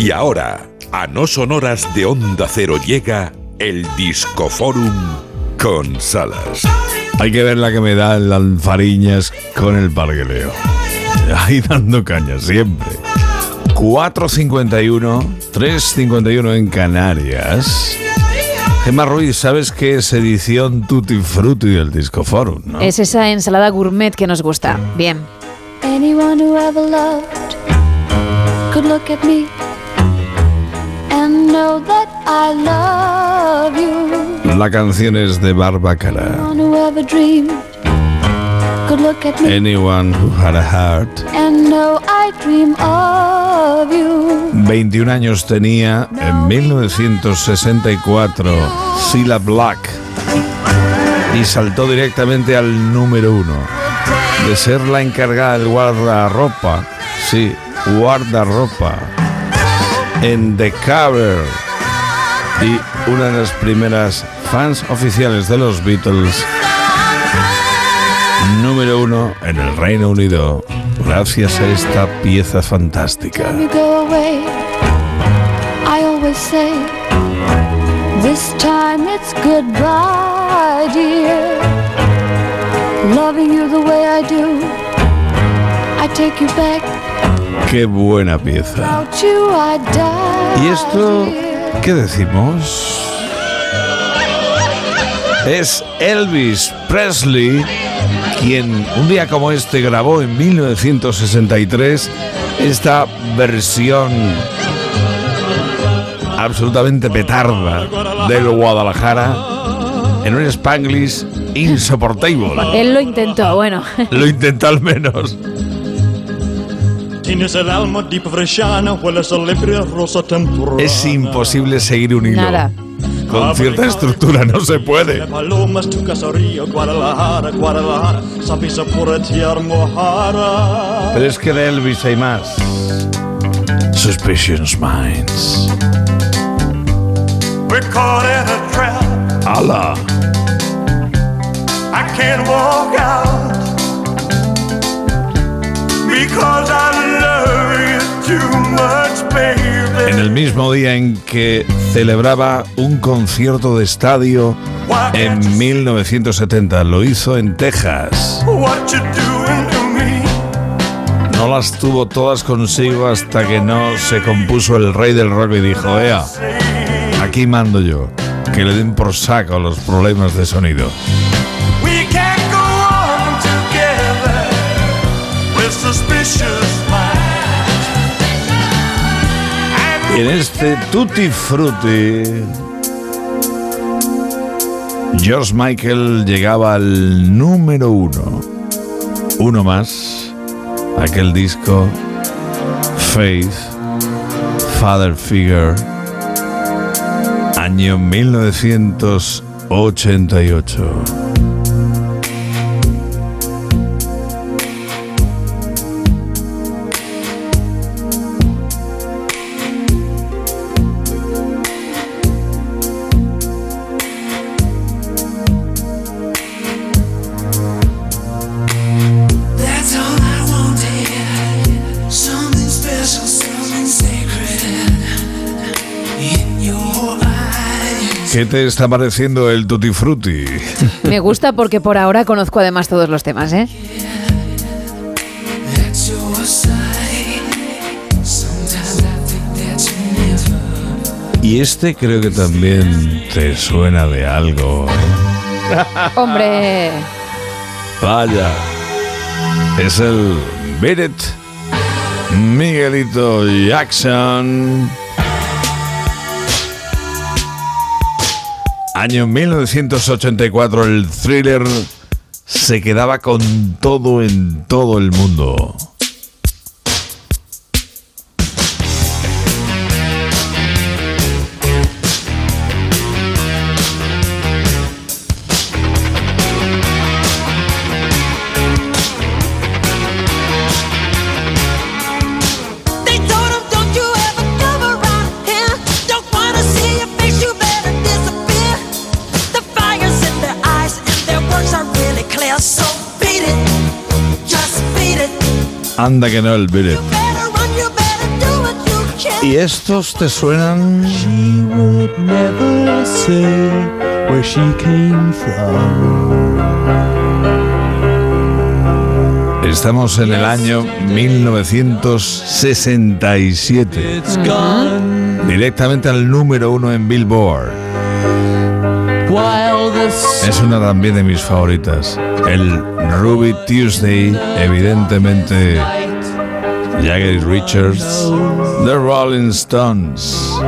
Y ahora, a no sonoras de Onda Cero llega el Discoforum con Salas. Hay que ver la que me da el alfariñas con el pargueleo. Ahí dando caña, siempre. 4.51, 3.51 en Canarias. Gemma Ruiz, ¿sabes qué es edición Tutti Frutti del Disco Forum? ¿no? Es esa ensalada gourmet que nos gusta. Bien. Anyone who ever loved could look at me know that I love you. La canción es de Barbacara. Who Anyone who had a heart. and know I dream of you. 21 años tenía en 1964 Cilla Black y saltó directamente al número uno. De ser la encargada del guardarropa, sí, guardarropa, en The Cover y una de las primeras fans oficiales de los Beatles, número uno en el Reino Unido, gracias a esta pieza fantástica. This time it's goodbye, dear. Loving you the way I do, I take you back. Qué buena pieza. ¿Y esto qué decimos? Es Elvis Presley quien un día como este grabó en 1963 esta versión absolutamente petarda del Guadalajara en un Spanglish insoportable. Él lo intentó, bueno. Lo intenta al menos. Tienes el alma hueles a rosa. Es imposible seguir un hilo. Nada. Con cierta estructura no se puede. Palomas, tu caserío, Guadalajara, Guadalajara, sapisa por tiar mojara. Pero es que de Elvis hay más. Suspicious Minds. We're caught in a trap. ¡Hala! I can't walk out because I En el mismo día en que celebraba un concierto de estadio en 1970, lo hizo en Texas. No las tuvo todas consigo hasta que no se compuso el rey del rock y dijo, ea, aquí mando yo, que le den por saco los problemas de sonido. We can't go on together with suspicious en este Tutti Frutti, George Michael llegaba al número uno. Uno más, aquel disco Faith, Father Figure, año 1988. ¿Qué te está pareciendo el Tutti Frutti? Me gusta porque por ahora conozco además todos los temas, ¿eh? Y este creo que también te suena de algo. ¿eh? Hombre, Vaya. Es el Beat It, Miguelito Jackson. Año 1984, el thriller se quedaba con todo en todo el mundo. Anda que no el Beat It. ¿Y estos te suenan? She would never say where she came from. Estamos en el año 1967. It's gone Directamente al número uno en Billboard. Es una también de mis favoritas. El Ruby Tuesday, evidentemente Jagger Richards, The Rolling Stones.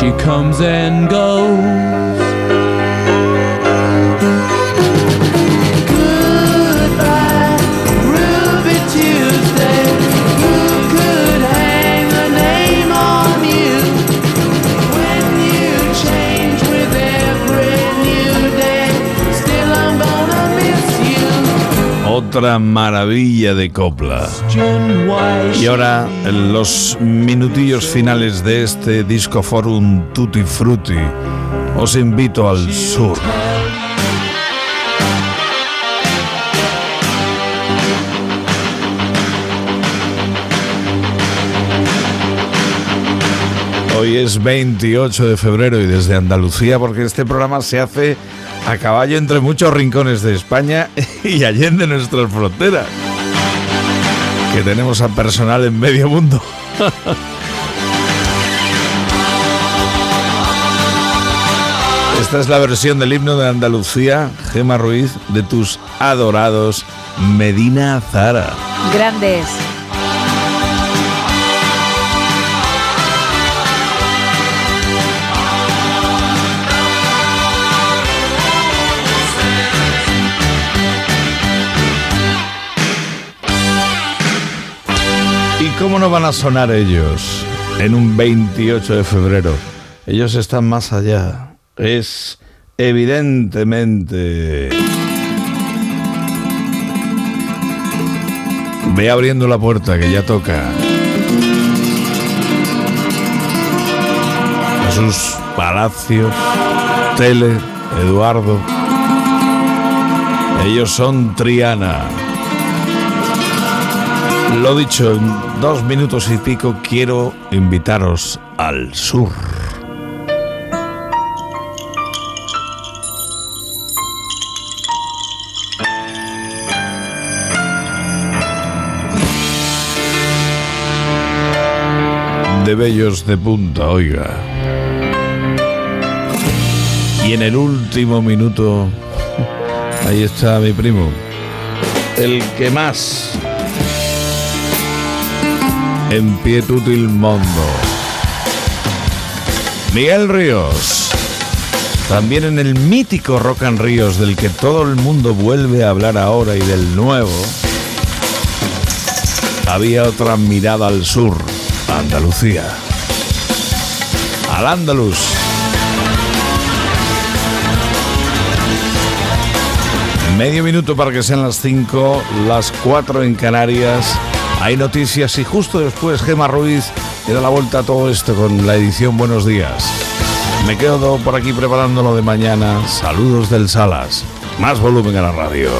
she comes and goes. Otra maravilla de copla. Y ahora, los minutillos finales de este Disco Forum Tutti Frutti, os invito al sur. Hoy es 28 de febrero y desde Andalucía, porque este programa se hace a caballo entre muchos rincones de España y allende nuestras fronteras que tenemos a personal en medio mundo. Esta es la versión del himno de Andalucía, Gema Ruiz, de tus adorados Medina Zara. Grandes. Cómo no van a sonar ellos en un 28 de febrero? Ellos están más allá. Es evidentemente... Ve abriendo la puerta que ya toca. Jesús Palacios, Tele, Eduardo. Ellos son Triana. Lo dicho, en dos minutos y pico quiero invitaros al sur. De bellos de punta, oiga. Y en el último minuto, ahí está mi primo. El que más en pie mundo. Miguel Ríos. También en el mítico Rock and Ríos del que todo el mundo vuelve a hablar ahora y del nuevo, había otra mirada al sur, Andalucía. Al Andalus. Medio minuto para que sean las 5, las 4 en Canarias. Hay noticias y justo después Gema Ruiz le da la vuelta a todo esto con la edición Buenos Días. Me quedo por aquí preparando lo de mañana. Saludos del Salas. Más volumen a la radio.